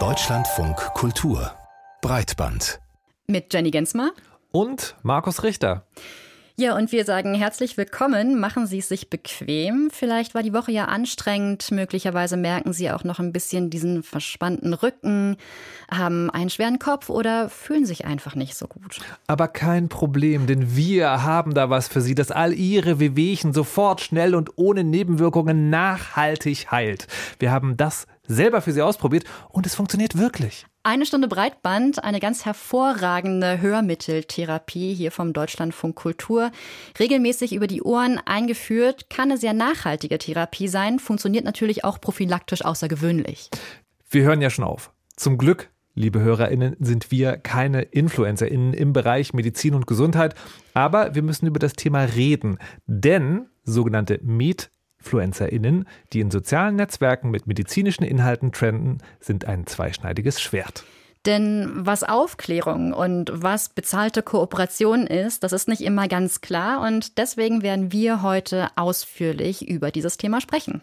Deutschlandfunk Kultur. Breitband. Mit Jenny Gensmer. Und Markus Richter. Ja, und wir sagen herzlich willkommen. Machen Sie es sich bequem. Vielleicht war die Woche ja anstrengend. Möglicherweise merken Sie auch noch ein bisschen diesen verspannten Rücken, haben einen schweren Kopf oder fühlen sich einfach nicht so gut. Aber kein Problem, denn wir haben da was für Sie, das all Ihre Wehwehchen sofort, schnell und ohne Nebenwirkungen nachhaltig heilt. Wir haben das selber für Sie ausprobiert und es funktioniert wirklich. Eine Stunde Breitband, eine ganz hervorragende Hörmitteltherapie hier vom Deutschlandfunk Kultur. Regelmäßig über die Ohren eingeführt, kann eine sehr nachhaltige Therapie sein, funktioniert natürlich auch prophylaktisch außergewöhnlich. Wir hören ja schon auf. Zum Glück liebe HörerInnen, sind wir keine InfluencerInnen im Bereich Medizin und Gesundheit, aber wir müssen über das Thema reden, denn sogenannte Med InfluencerInnen, die in sozialen Netzwerken mit medizinischen Inhalten trenden, sind ein zweischneidiges Schwert. Denn was Aufklärung und was bezahlte Kooperation ist, das ist nicht immer ganz klar und deswegen werden wir heute ausführlich über dieses Thema sprechen.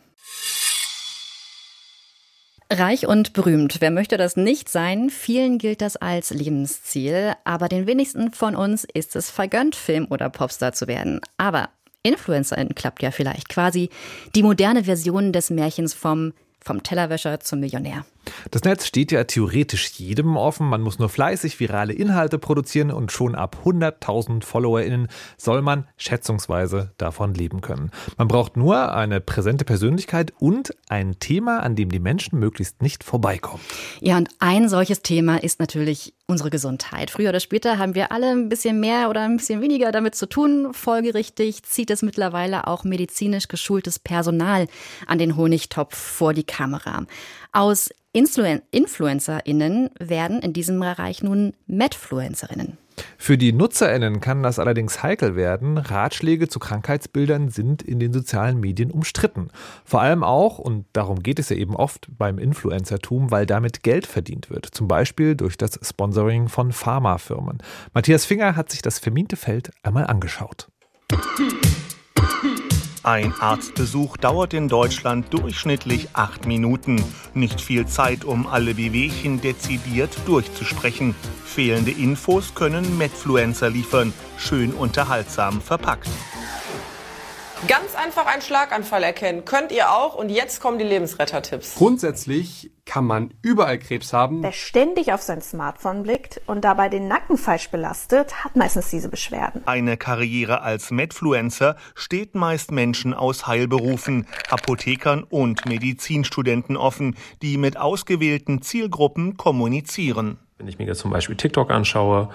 Reich und berühmt, wer möchte das nicht sein? Vielen gilt das als Lebensziel, aber den wenigsten von uns ist es vergönnt, Film- oder Popstar zu werden. Aber Influencerin klappt ja vielleicht quasi die moderne Version des Märchens vom vom Tellerwäscher zum Millionär. Das Netz steht ja theoretisch jedem offen. Man muss nur fleißig virale Inhalte produzieren und schon ab 100.000 FollowerInnen soll man schätzungsweise davon leben können. Man braucht nur eine präsente Persönlichkeit und ein Thema, an dem die Menschen möglichst nicht vorbeikommen. Ja, und ein solches Thema ist natürlich unsere Gesundheit. Früher oder später haben wir alle ein bisschen mehr oder ein bisschen weniger damit zu tun. Folgerichtig zieht es mittlerweile auch medizinisch geschultes Personal an den Honigtopf vor die Kamera. Aus Influen InfluencerInnen werden in diesem Bereich nun Medfluencerinnen. Für die NutzerInnen kann das allerdings heikel werden. Ratschläge zu Krankheitsbildern sind in den sozialen Medien umstritten. Vor allem auch, und darum geht es ja eben oft beim Influencertum, weil damit Geld verdient wird. Zum Beispiel durch das Sponsoring von Pharmafirmen. Matthias Finger hat sich das verminte Feld einmal angeschaut. Ein Arztbesuch dauert in Deutschland durchschnittlich acht Minuten. Nicht viel Zeit, um alle Wehwehchen dezidiert durchzusprechen. Fehlende Infos können Medfluencer liefern, schön unterhaltsam verpackt. Ganz einfach einen Schlaganfall erkennen. Könnt ihr auch. Und jetzt kommen die Lebensrettertipps. Grundsätzlich kann man überall Krebs haben. Wer ständig auf sein Smartphone blickt und dabei den Nacken falsch belastet, hat meistens diese Beschwerden. Eine Karriere als Medfluencer steht meist Menschen aus Heilberufen, Apothekern und Medizinstudenten offen, die mit ausgewählten Zielgruppen kommunizieren. Wenn ich mir jetzt zum Beispiel TikTok anschaue,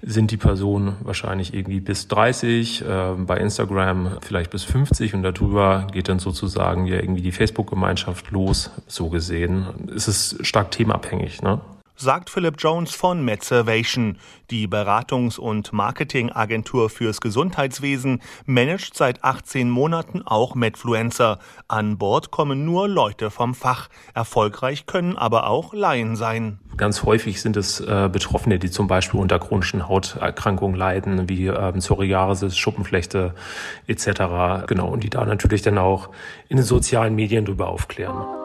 sind die Personen wahrscheinlich irgendwie bis 30, äh, bei Instagram vielleicht bis 50 und darüber geht dann sozusagen ja irgendwie die Facebook-Gemeinschaft los, so gesehen. Es ist stark themenabhängig. Ne? Sagt Philip Jones von Medservation. Die Beratungs- und Marketingagentur fürs Gesundheitswesen managt seit 18 Monaten auch Medfluencer. An Bord kommen nur Leute vom Fach. Erfolgreich können aber auch Laien sein. Ganz häufig sind es äh, Betroffene, die zum Beispiel unter chronischen Hauterkrankungen leiden, wie ähm, Psoriasis, Schuppenflechte etc. Genau, und die da natürlich dann auch in den sozialen Medien darüber aufklären.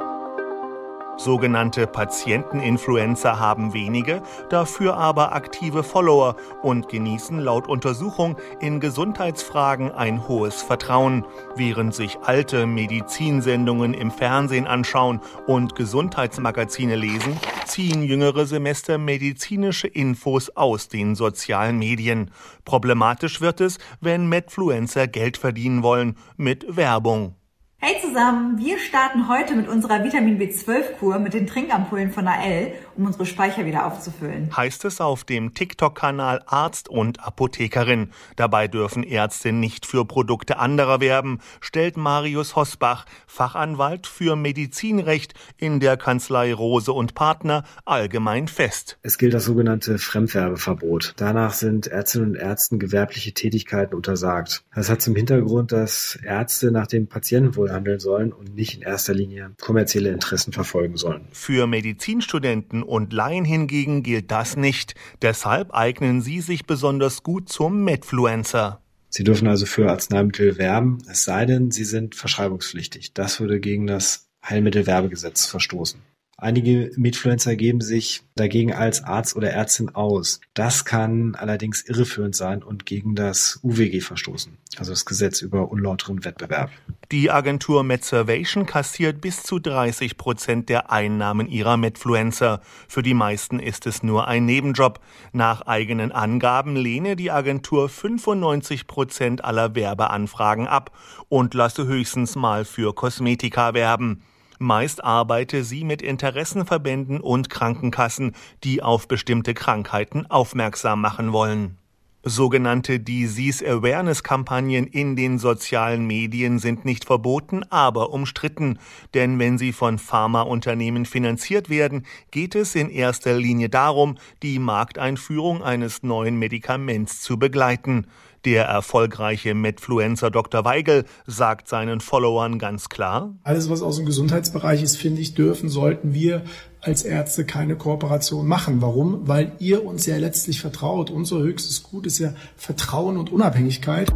Sogenannte Patienteninfluencer haben wenige, dafür aber aktive Follower und genießen laut Untersuchung in Gesundheitsfragen ein hohes Vertrauen. Während sich alte Medizinsendungen im Fernsehen anschauen und Gesundheitsmagazine lesen, ziehen jüngere Semester medizinische Infos aus den sozialen Medien. Problematisch wird es, wenn Medfluencer Geld verdienen wollen mit Werbung. Hey zusammen, wir starten heute mit unserer Vitamin B12-Kur mit den Trinkampullen von AL, um unsere Speicher wieder aufzufüllen. Heißt es auf dem TikTok-Kanal Arzt und Apothekerin. Dabei dürfen Ärzte nicht für Produkte anderer werben, stellt Marius Hosbach, Fachanwalt für Medizinrecht in der Kanzlei Rose und Partner, allgemein fest. Es gilt das sogenannte Fremdwerbeverbot. Danach sind Ärztinnen und Ärzten gewerbliche Tätigkeiten untersagt. Das hat zum Hintergrund, dass Ärzte nach dem Patientenwohl handeln sollen und nicht in erster Linie kommerzielle Interessen verfolgen sollen. Für Medizinstudenten und Laien hingegen gilt das nicht. Deshalb eignen sie sich besonders gut zum Medfluencer. Sie dürfen also für Arzneimittel werben, es sei denn, sie sind verschreibungspflichtig. Das würde gegen das Heilmittelwerbegesetz verstoßen. Einige Mitfluencer geben sich dagegen als Arzt oder Ärztin aus. Das kann allerdings irreführend sein und gegen das UWG verstoßen, also das Gesetz über unlauteren Wettbewerb. Die Agentur Medservation kassiert bis zu 30 Prozent der Einnahmen ihrer Medfluencer. Für die meisten ist es nur ein Nebenjob. Nach eigenen Angaben lehne die Agentur 95 Prozent aller Werbeanfragen ab und lasse höchstens mal für Kosmetika werben. Meist arbeite sie mit Interessenverbänden und Krankenkassen, die auf bestimmte Krankheiten aufmerksam machen wollen. Sogenannte Disease Awareness Kampagnen in den sozialen Medien sind nicht verboten, aber umstritten. Denn wenn sie von Pharmaunternehmen finanziert werden, geht es in erster Linie darum, die Markteinführung eines neuen Medikaments zu begleiten. Der erfolgreiche Medfluencer Dr. Weigel sagt seinen Followern ganz klar, alles was aus dem Gesundheitsbereich ist, finde ich, dürfen, sollten wir als Ärzte keine Kooperation machen. Warum? Weil ihr uns ja letztlich vertraut. Unser höchstes Gut ist ja Vertrauen und Unabhängigkeit.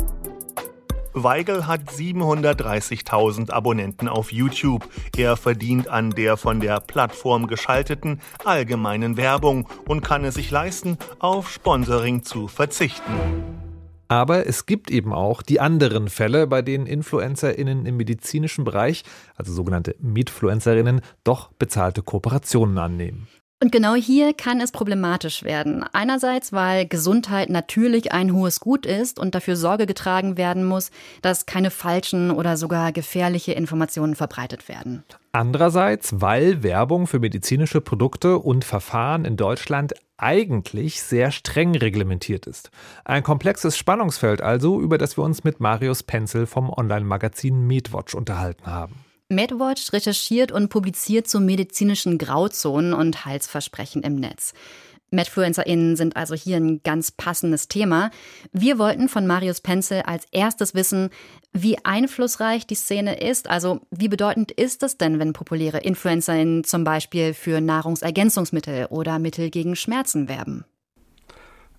Weigel hat 730.000 Abonnenten auf YouTube. Er verdient an der von der Plattform geschalteten allgemeinen Werbung und kann es sich leisten, auf Sponsoring zu verzichten. Aber es gibt eben auch die anderen Fälle, bei denen InfluencerInnen im medizinischen Bereich, also sogenannte Mitfluencerinnen, doch bezahlte Kooperationen annehmen. Und genau hier kann es problematisch werden. Einerseits, weil Gesundheit natürlich ein hohes Gut ist und dafür Sorge getragen werden muss, dass keine falschen oder sogar gefährliche Informationen verbreitet werden. Andererseits, weil Werbung für medizinische Produkte und Verfahren in Deutschland eigentlich sehr streng reglementiert ist. Ein komplexes Spannungsfeld also, über das wir uns mit Marius Penzel vom Online-Magazin MedWatch unterhalten haben. MedWatch recherchiert und publiziert zu medizinischen Grauzonen und Heilsversprechen im Netz. MedfluencerInnen sind also hier ein ganz passendes Thema. Wir wollten von Marius Penzel als erstes wissen, wie einflussreich die Szene ist. Also, wie bedeutend ist es denn, wenn populäre InfluencerInnen zum Beispiel für Nahrungsergänzungsmittel oder Mittel gegen Schmerzen werben?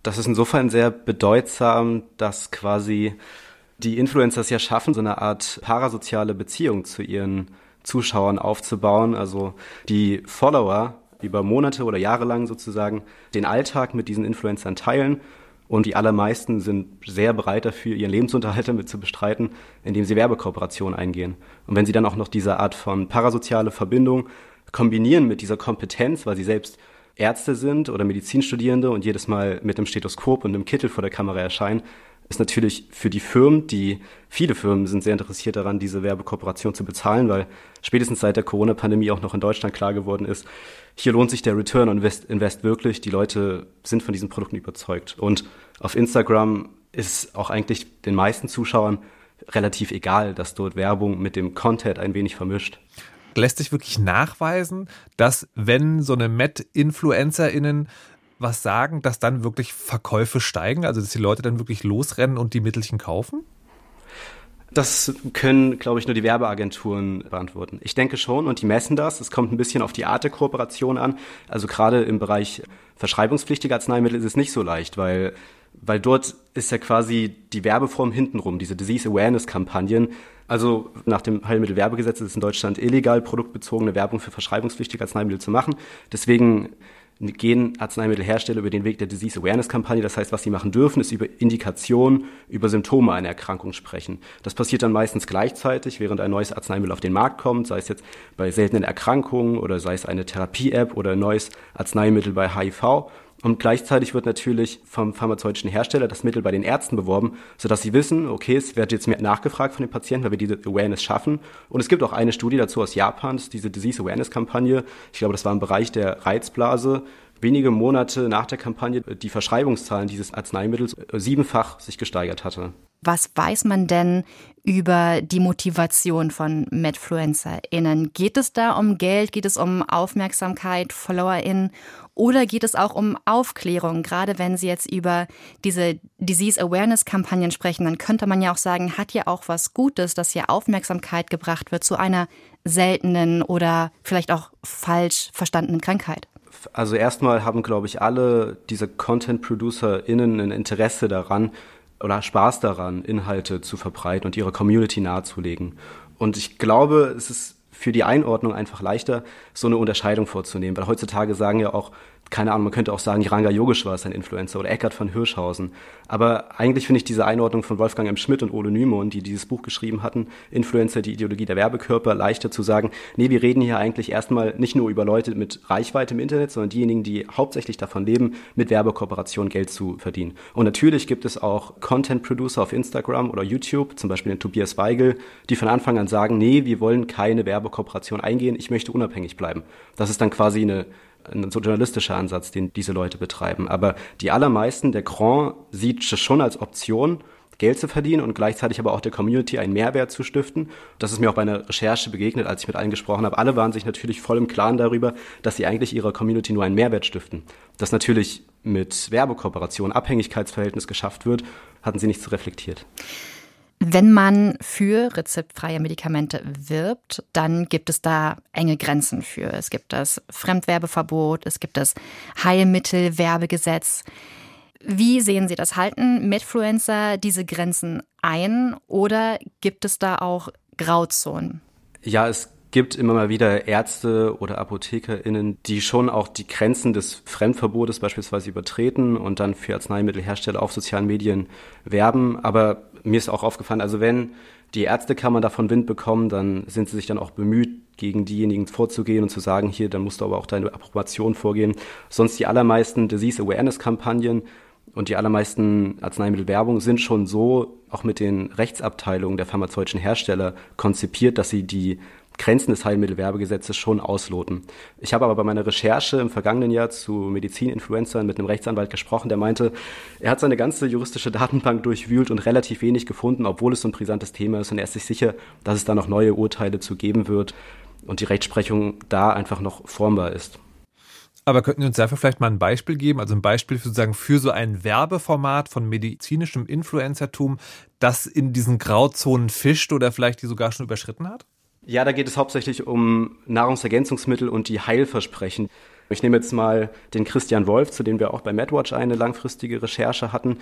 Das ist insofern sehr bedeutsam, dass quasi die Influencers ja schaffen, so eine Art parasoziale Beziehung zu ihren Zuschauern aufzubauen. Also die Follower über Monate oder Jahre lang sozusagen den Alltag mit diesen Influencern teilen. Und die allermeisten sind sehr bereit dafür, ihren Lebensunterhalt damit zu bestreiten, indem sie Werbekooperationen eingehen. Und wenn sie dann auch noch diese Art von parasoziale Verbindung kombinieren mit dieser Kompetenz, weil sie selbst Ärzte sind oder Medizinstudierende und jedes Mal mit einem Stethoskop und einem Kittel vor der Kamera erscheinen, ist natürlich für die Firmen, die viele Firmen sind sehr interessiert daran, diese Werbekooperation zu bezahlen, weil spätestens seit der Corona-Pandemie auch noch in Deutschland klar geworden ist, hier lohnt sich der Return on Invest, Invest wirklich. Die Leute sind von diesen Produkten überzeugt. Und auf Instagram ist auch eigentlich den meisten Zuschauern relativ egal, dass dort Werbung mit dem Content ein wenig vermischt. Lässt sich wirklich nachweisen, dass wenn so eine Met-InfluencerInnen was sagen, dass dann wirklich Verkäufe steigen, also dass die Leute dann wirklich losrennen und die Mittelchen kaufen? Das können, glaube ich, nur die Werbeagenturen beantworten. Ich denke schon und die messen das. Es kommt ein bisschen auf die Art der Kooperation an. Also gerade im Bereich verschreibungspflichtiger Arzneimittel ist es nicht so leicht, weil, weil dort ist ja quasi die Werbeform hintenrum, diese Disease Awareness Kampagnen. Also nach dem Heilmittelwerbegesetz ist es in Deutschland illegal, produktbezogene Werbung für verschreibungspflichtige Arzneimittel zu machen. Deswegen gehen Arzneimittelhersteller über den Weg der Disease Awareness Kampagne. Das heißt, was sie machen dürfen, ist über Indikation, über Symptome einer Erkrankung sprechen. Das passiert dann meistens gleichzeitig, während ein neues Arzneimittel auf den Markt kommt, sei es jetzt bei seltenen Erkrankungen oder sei es eine Therapie-App oder ein neues Arzneimittel bei HIV. Und gleichzeitig wird natürlich vom pharmazeutischen Hersteller das Mittel bei den Ärzten beworben, sodass sie wissen, okay, es wird jetzt mehr nachgefragt von den Patienten, weil wir diese Awareness schaffen. Und es gibt auch eine Studie dazu aus Japan, diese Disease Awareness Kampagne. Ich glaube, das war im Bereich der Reizblase. Wenige Monate nach der Kampagne die Verschreibungszahlen dieses Arzneimittels siebenfach sich gesteigert hatte. Was weiß man denn über die Motivation von MedfluencerInnen? Geht es da um Geld? Geht es um Aufmerksamkeit, FollowerInnen? Oder geht es auch um Aufklärung? Gerade wenn Sie jetzt über diese Disease Awareness Kampagnen sprechen, dann könnte man ja auch sagen, hat ja auch was Gutes, dass hier Aufmerksamkeit gebracht wird zu einer seltenen oder vielleicht auch falsch verstandenen Krankheit. Also erstmal haben, glaube ich, alle diese Content-ProducerInnen ein Interesse daran oder Spaß daran, Inhalte zu verbreiten und ihre Community nahezulegen. Und ich glaube, es ist für die Einordnung einfach leichter, so eine Unterscheidung vorzunehmen. Weil heutzutage sagen ja auch keine Ahnung, man könnte auch sagen, Ranga Yogeshwar ist ein Influencer oder Eckhard von Hirschhausen. Aber eigentlich finde ich diese Einordnung von Wolfgang M. Schmidt und Ole Nymon, die dieses Buch geschrieben hatten, Influencer, die Ideologie der Werbekörper, leichter zu sagen, nee, wir reden hier eigentlich erstmal nicht nur über Leute mit Reichweite im Internet, sondern diejenigen, die hauptsächlich davon leben, mit Werbekooperation Geld zu verdienen. Und natürlich gibt es auch Content Producer auf Instagram oder YouTube, zum Beispiel den Tobias Weigel, die von Anfang an sagen, nee, wir wollen keine Werbekooperation eingehen, ich möchte unabhängig bleiben. Das ist dann quasi eine ein so journalistischer Ansatz, den diese Leute betreiben. Aber die allermeisten, der Grand sieht schon als Option, Geld zu verdienen und gleichzeitig aber auch der Community einen Mehrwert zu stiften. Das ist mir auch bei einer Recherche begegnet, als ich mit allen gesprochen habe. Alle waren sich natürlich voll im Klaren darüber, dass sie eigentlich ihrer Community nur einen Mehrwert stiften. Dass natürlich mit Werbekooperation Abhängigkeitsverhältnis geschafft wird, hatten sie nicht so reflektiert. Wenn man für rezeptfreie Medikamente wirbt, dann gibt es da enge Grenzen für. Es gibt das Fremdwerbeverbot, es gibt das Heilmittelwerbegesetz. Wie sehen Sie das? Halten Medfluencer diese Grenzen ein oder gibt es da auch Grauzonen? Ja, es gibt immer mal wieder Ärzte oder ApothekerInnen, die schon auch die Grenzen des Fremdverbotes beispielsweise übertreten und dann für Arzneimittelhersteller auf sozialen Medien werben. Aber mir ist auch aufgefallen, also wenn die Ärztekammer davon Wind bekommen, dann sind sie sich dann auch bemüht, gegen diejenigen vorzugehen und zu sagen, hier, dann musst du aber auch deine Approbation vorgehen. Sonst die allermeisten Disease Awareness Kampagnen und die allermeisten Arzneimittelwerbung sind schon so auch mit den Rechtsabteilungen der pharmazeutischen Hersteller konzipiert, dass sie die Grenzen des Heilmittelwerbegesetzes schon ausloten. Ich habe aber bei meiner Recherche im vergangenen Jahr zu Medizininfluencern mit einem Rechtsanwalt gesprochen, der meinte, er hat seine ganze juristische Datenbank durchwühlt und relativ wenig gefunden, obwohl es so ein brisantes Thema ist und er ist sich sicher, dass es da noch neue Urteile zu geben wird und die Rechtsprechung da einfach noch formbar ist. Aber könnten Sie uns dafür vielleicht mal ein Beispiel geben, also ein Beispiel sozusagen für so ein Werbeformat von medizinischem Influencertum, das in diesen Grauzonen fischt oder vielleicht die sogar schon überschritten hat? Ja, da geht es hauptsächlich um Nahrungsergänzungsmittel und die Heilversprechen. Ich nehme jetzt mal den Christian Wolf, zu dem wir auch bei MedWatch eine langfristige Recherche hatten.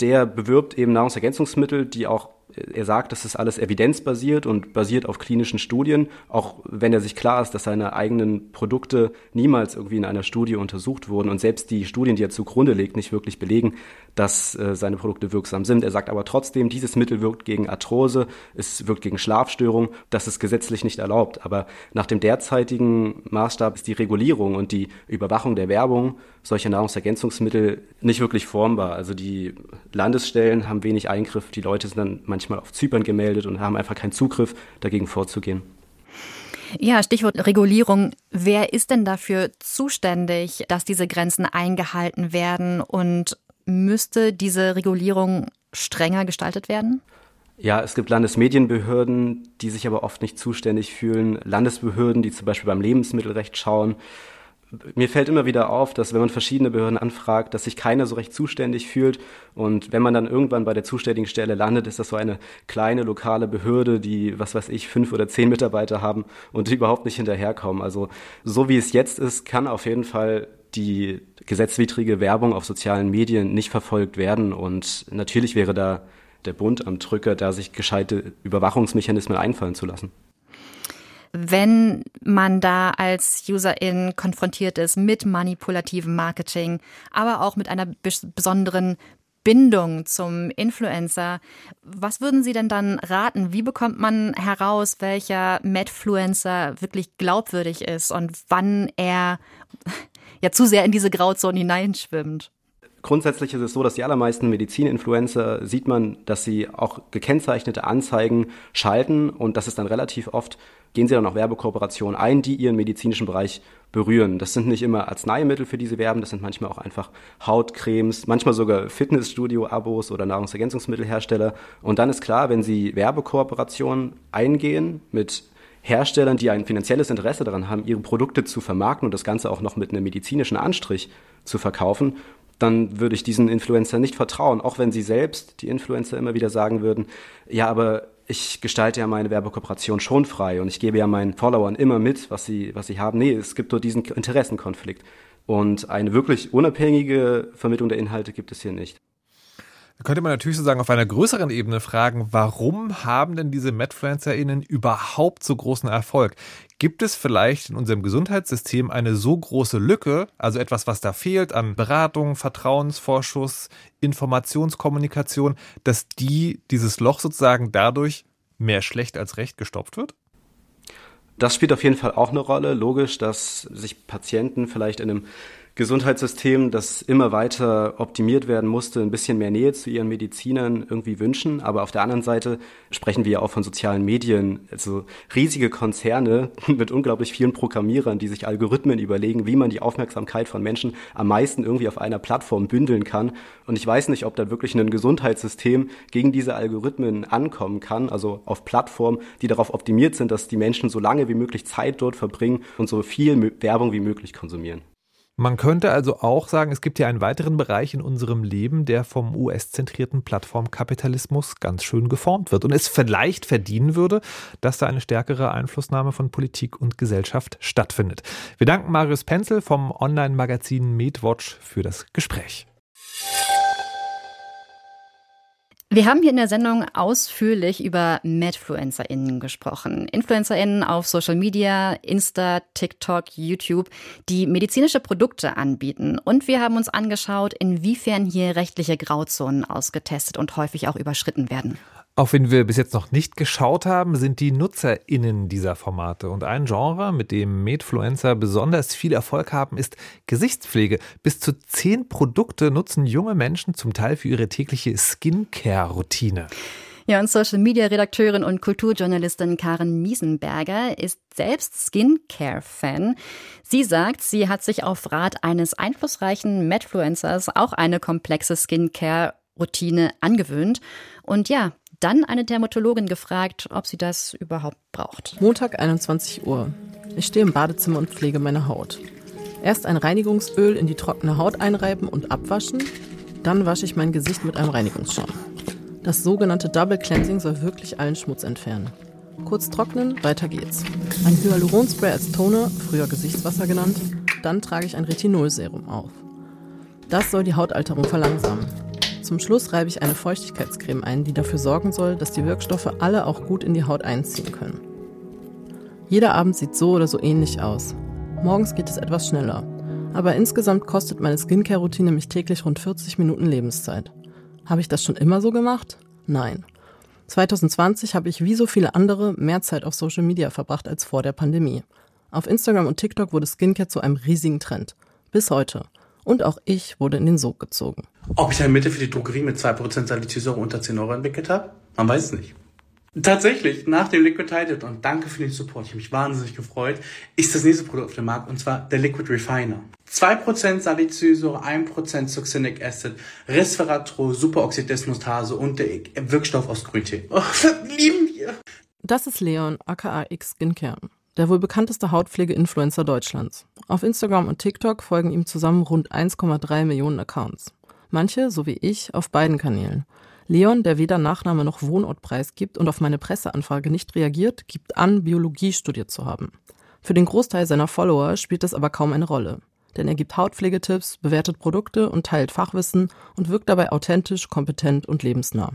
Der bewirbt eben Nahrungsergänzungsmittel, die auch er sagt, das ist alles evidenzbasiert und basiert auf klinischen Studien, auch wenn er sich klar ist, dass seine eigenen Produkte niemals irgendwie in einer Studie untersucht wurden und selbst die Studien, die er zugrunde legt, nicht wirklich belegen, dass äh, seine Produkte wirksam sind. Er sagt aber trotzdem, dieses Mittel wirkt gegen Arthrose, es wirkt gegen Schlafstörung, das ist gesetzlich nicht erlaubt. Aber nach dem derzeitigen Maßstab ist die Regulierung und die Überwachung der Werbung solcher Nahrungsergänzungsmittel nicht wirklich formbar. Also die Landesstellen haben wenig Eingriff, die Leute sind dann manchmal auf Zypern gemeldet und haben einfach keinen Zugriff, dagegen vorzugehen. Ja, Stichwort Regulierung. Wer ist denn dafür zuständig, dass diese Grenzen eingehalten werden und müsste diese Regulierung strenger gestaltet werden? Ja, es gibt Landesmedienbehörden, die sich aber oft nicht zuständig fühlen, Landesbehörden, die zum Beispiel beim Lebensmittelrecht schauen mir fällt immer wieder auf, dass wenn man verschiedene Behörden anfragt, dass sich keiner so recht zuständig fühlt. Und wenn man dann irgendwann bei der zuständigen Stelle landet, ist das so eine kleine lokale Behörde, die, was weiß ich, fünf oder zehn Mitarbeiter haben und die überhaupt nicht hinterherkommen. Also so wie es jetzt ist, kann auf jeden Fall die gesetzwidrige Werbung auf sozialen Medien nicht verfolgt werden. Und natürlich wäre da der Bund am Drücker, da sich gescheite Überwachungsmechanismen einfallen zu lassen wenn man da als Userin konfrontiert ist mit manipulativem Marketing, aber auch mit einer besonderen Bindung zum Influencer. Was würden Sie denn dann raten? Wie bekommt man heraus, welcher Medfluencer wirklich glaubwürdig ist und wann er ja zu sehr in diese Grauzone hineinschwimmt? Grundsätzlich ist es so, dass die allermeisten Medizininfluencer sieht man, dass sie auch gekennzeichnete Anzeigen schalten und das ist dann relativ oft, gehen sie dann auch Werbekooperationen ein, die ihren medizinischen Bereich berühren. Das sind nicht immer Arzneimittel, für die sie werben, das sind manchmal auch einfach Hautcremes, manchmal sogar Fitnessstudio-Abos oder Nahrungsergänzungsmittelhersteller. Und dann ist klar, wenn sie Werbekooperationen eingehen mit Herstellern, die ein finanzielles Interesse daran haben, ihre Produkte zu vermarkten und das Ganze auch noch mit einem medizinischen Anstrich zu verkaufen, dann würde ich diesen Influencer nicht vertrauen, auch wenn sie selbst, die Influencer, immer wieder sagen würden, ja, aber ich gestalte ja meine Werbekooperation schon frei und ich gebe ja meinen Followern immer mit, was sie, was sie haben. Nee, es gibt nur diesen Interessenkonflikt. Und eine wirklich unabhängige Vermittlung der Inhalte gibt es hier nicht. Da könnte man natürlich sozusagen auf einer größeren Ebene fragen, warum haben denn diese MedFluencerInnen überhaupt so großen Erfolg? Gibt es vielleicht in unserem Gesundheitssystem eine so große Lücke, also etwas, was da fehlt an Beratung, Vertrauensvorschuss, Informationskommunikation, dass die, dieses Loch sozusagen dadurch mehr schlecht als recht gestopft wird? Das spielt auf jeden Fall auch eine Rolle. Logisch, dass sich Patienten vielleicht in einem Gesundheitssystem, das immer weiter optimiert werden musste, ein bisschen mehr Nähe zu ihren Medizinern irgendwie wünschen. Aber auf der anderen Seite sprechen wir ja auch von sozialen Medien, also riesige Konzerne mit unglaublich vielen Programmierern, die sich Algorithmen überlegen, wie man die Aufmerksamkeit von Menschen am meisten irgendwie auf einer Plattform bündeln kann. Und ich weiß nicht, ob da wirklich ein Gesundheitssystem gegen diese Algorithmen ankommen kann, also auf Plattformen, die darauf optimiert sind, dass die Menschen so lange wie möglich Zeit dort verbringen und so viel Werbung wie möglich konsumieren. Man könnte also auch sagen, es gibt ja einen weiteren Bereich in unserem Leben, der vom US-zentrierten Plattformkapitalismus ganz schön geformt wird und es vielleicht verdienen würde, dass da eine stärkere Einflussnahme von Politik und Gesellschaft stattfindet. Wir danken Marius Penzel vom Online-Magazin MedWatch für das Gespräch. Wir haben hier in der Sendung ausführlich über MadfluencerInnen gesprochen. InfluencerInnen auf Social Media, Insta, TikTok, YouTube, die medizinische Produkte anbieten. Und wir haben uns angeschaut, inwiefern hier rechtliche Grauzonen ausgetestet und häufig auch überschritten werden. Auf wen wir bis jetzt noch nicht geschaut haben, sind die NutzerInnen dieser Formate. Und ein Genre, mit dem Medfluencer besonders viel Erfolg haben, ist Gesichtspflege. Bis zu zehn Produkte nutzen junge Menschen zum Teil für ihre tägliche Skincare-Routine. Ja, und Social-Media-Redakteurin und Kulturjournalistin Karen Miesenberger ist selbst Skincare-Fan. Sie sagt, sie hat sich auf Rat eines einflussreichen Medfluencers auch eine komplexe Skincare-Routine angewöhnt. Und ja, dann eine Dermatologin gefragt, ob sie das überhaupt braucht. Montag 21 Uhr. Ich stehe im Badezimmer und pflege meine Haut. Erst ein Reinigungsöl in die trockene Haut einreiben und abwaschen, dann wasche ich mein Gesicht mit einem Reinigungsschaum. Das sogenannte Double Cleansing soll wirklich allen Schmutz entfernen. Kurz trocknen, weiter geht's. Ein Hyaluronspray als Toner, früher Gesichtswasser genannt, dann trage ich ein Retinolserum auf. Das soll die Hautalterung verlangsamen. Zum Schluss reibe ich eine Feuchtigkeitscreme ein, die dafür sorgen soll, dass die Wirkstoffe alle auch gut in die Haut einziehen können. Jeder Abend sieht so oder so ähnlich aus. Morgens geht es etwas schneller. Aber insgesamt kostet meine Skincare-Routine mich täglich rund 40 Minuten Lebenszeit. Habe ich das schon immer so gemacht? Nein. 2020 habe ich wie so viele andere mehr Zeit auf Social Media verbracht als vor der Pandemie. Auf Instagram und TikTok wurde Skincare zu einem riesigen Trend. Bis heute. Und auch ich wurde in den Sog gezogen. Ob ich ein Mittel für die Drogerie mit 2% Salicylsäure unter 10 Euro entwickelt habe? Man weiß es nicht. Tatsächlich, nach dem Liquid Titled und danke für den Support, ich habe mich wahnsinnig gefreut, ist das nächste Produkt auf dem Markt und zwar der Liquid Refiner. 2% Salicylsäure, 1% Succinic Acid, Resveratrol, Superoxidesmutase und der Wirkstoff aus Grüntee. Oh, lieben wir! Das ist Leon, aka X Skincare der wohl bekannteste Hautpflege-Influencer Deutschlands. Auf Instagram und TikTok folgen ihm zusammen rund 1,3 Millionen Accounts. Manche, so wie ich, auf beiden Kanälen. Leon, der weder Nachname noch Wohnort preisgibt und auf meine Presseanfrage nicht reagiert, gibt an, Biologie studiert zu haben. Für den Großteil seiner Follower spielt das aber kaum eine Rolle. Denn er gibt Hautpflegetipps, bewertet Produkte und teilt Fachwissen und wirkt dabei authentisch, kompetent und lebensnah.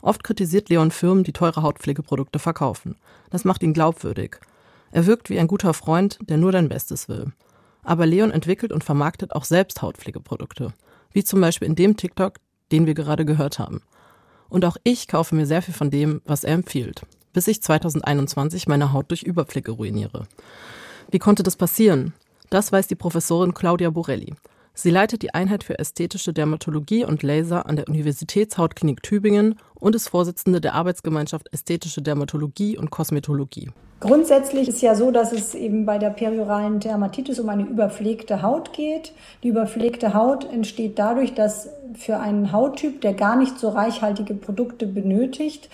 Oft kritisiert Leon Firmen, die teure Hautpflegeprodukte verkaufen. Das macht ihn glaubwürdig. Er wirkt wie ein guter Freund, der nur dein Bestes will. Aber Leon entwickelt und vermarktet auch selbst Hautpflegeprodukte. Wie zum Beispiel in dem TikTok, den wir gerade gehört haben. Und auch ich kaufe mir sehr viel von dem, was er empfiehlt. Bis ich 2021 meine Haut durch Überpflege ruiniere. Wie konnte das passieren? Das weiß die Professorin Claudia Borelli. Sie leitet die Einheit für ästhetische Dermatologie und Laser an der Universitätshautklinik Tübingen und ist Vorsitzende der Arbeitsgemeinschaft Ästhetische Dermatologie und Kosmetologie. Grundsätzlich ist ja so, dass es eben bei der perioralen Dermatitis um eine überpflegte Haut geht. Die überpflegte Haut entsteht dadurch, dass für einen Hauttyp, der gar nicht so reichhaltige Produkte benötigt,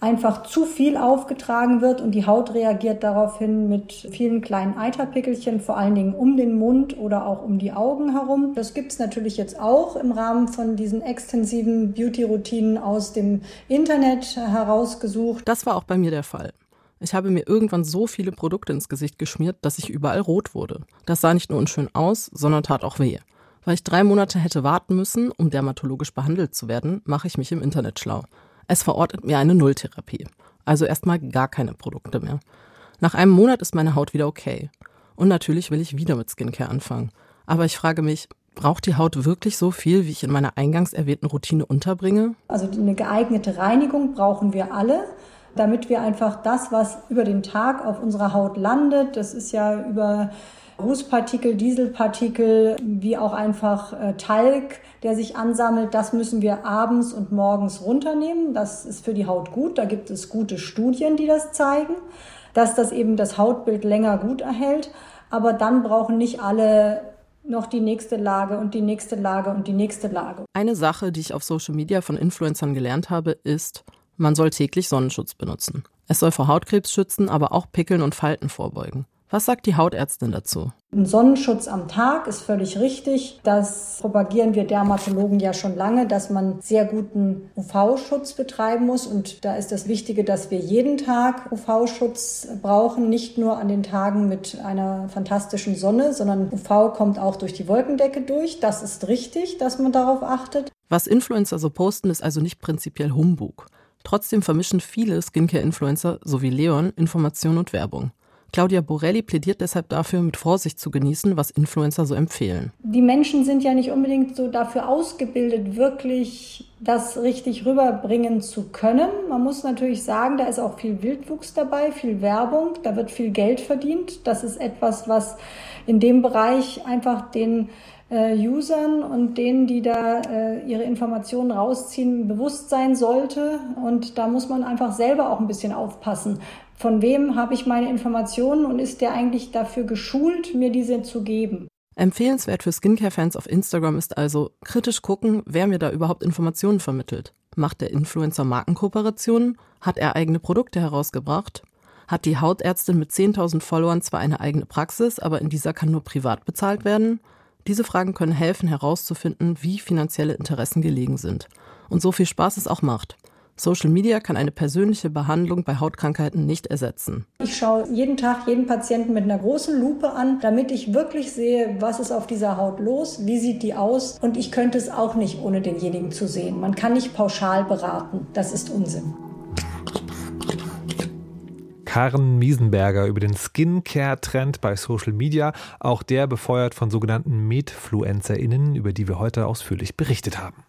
einfach zu viel aufgetragen wird und die Haut reagiert daraufhin mit vielen kleinen Eiterpickelchen, vor allen Dingen um den Mund oder auch um die Augen herum. Das gibt es natürlich jetzt auch im Rahmen von diesen extensiven Beauty-Routinen aus dem Internet herausgesucht. Das war auch bei mir der Fall. Ich habe mir irgendwann so viele Produkte ins Gesicht geschmiert, dass ich überall rot wurde. Das sah nicht nur unschön aus, sondern tat auch weh Weil ich drei Monate hätte warten müssen, um dermatologisch behandelt zu werden, mache ich mich im Internet schlau. Es verortet mir eine Nulltherapie. Also erstmal gar keine Produkte mehr. Nach einem Monat ist meine Haut wieder okay. Und natürlich will ich wieder mit Skincare anfangen. Aber ich frage mich, braucht die Haut wirklich so viel, wie ich in meiner eingangs erwähnten Routine unterbringe? Also eine geeignete Reinigung brauchen wir alle damit wir einfach das, was über den Tag auf unserer Haut landet, das ist ja über Rußpartikel, Dieselpartikel, wie auch einfach äh, Talg, der sich ansammelt, das müssen wir abends und morgens runternehmen. Das ist für die Haut gut. Da gibt es gute Studien, die das zeigen, dass das eben das Hautbild länger gut erhält. Aber dann brauchen nicht alle noch die nächste Lage und die nächste Lage und die nächste Lage. Eine Sache, die ich auf Social Media von Influencern gelernt habe, ist, man soll täglich Sonnenschutz benutzen. Es soll vor Hautkrebs schützen, aber auch Pickeln und Falten vorbeugen. Was sagt die Hautärztin dazu? Ein Sonnenschutz am Tag ist völlig richtig. Das propagieren wir Dermatologen ja schon lange, dass man sehr guten UV-Schutz betreiben muss. Und da ist das Wichtige, dass wir jeden Tag UV-Schutz brauchen, nicht nur an den Tagen mit einer fantastischen Sonne, sondern UV kommt auch durch die Wolkendecke durch. Das ist richtig, dass man darauf achtet. Was Influencer so posten, ist also nicht prinzipiell Humbug. Trotzdem vermischen viele Skincare-Influencer sowie Leon Information und Werbung. Claudia Borelli plädiert deshalb dafür, mit Vorsicht zu genießen, was Influencer so empfehlen. Die Menschen sind ja nicht unbedingt so dafür ausgebildet, wirklich das richtig rüberbringen zu können. Man muss natürlich sagen, da ist auch viel Wildwuchs dabei, viel Werbung, da wird viel Geld verdient. Das ist etwas, was in dem Bereich einfach den äh, Usern und denen, die da äh, ihre Informationen rausziehen, bewusst sein sollte. Und da muss man einfach selber auch ein bisschen aufpassen. Von wem habe ich meine Informationen und ist der eigentlich dafür geschult, mir diese zu geben? Empfehlenswert für Skincare-Fans auf Instagram ist also kritisch gucken, wer mir da überhaupt Informationen vermittelt. Macht der Influencer Markenkooperationen? Hat er eigene Produkte herausgebracht? Hat die Hautärztin mit 10.000 Followern zwar eine eigene Praxis, aber in dieser kann nur privat bezahlt werden? Diese Fragen können helfen herauszufinden, wie finanzielle Interessen gelegen sind. Und so viel Spaß es auch macht. Social Media kann eine persönliche Behandlung bei Hautkrankheiten nicht ersetzen. Ich schaue jeden Tag jeden Patienten mit einer großen Lupe an, damit ich wirklich sehe, was ist auf dieser Haut los, wie sieht die aus. Und ich könnte es auch nicht, ohne denjenigen zu sehen. Man kann nicht pauschal beraten. Das ist Unsinn. Karen Miesenberger über den Skincare-Trend bei Social Media, auch der befeuert von sogenannten Medfluencerinnen, über die wir heute ausführlich berichtet haben.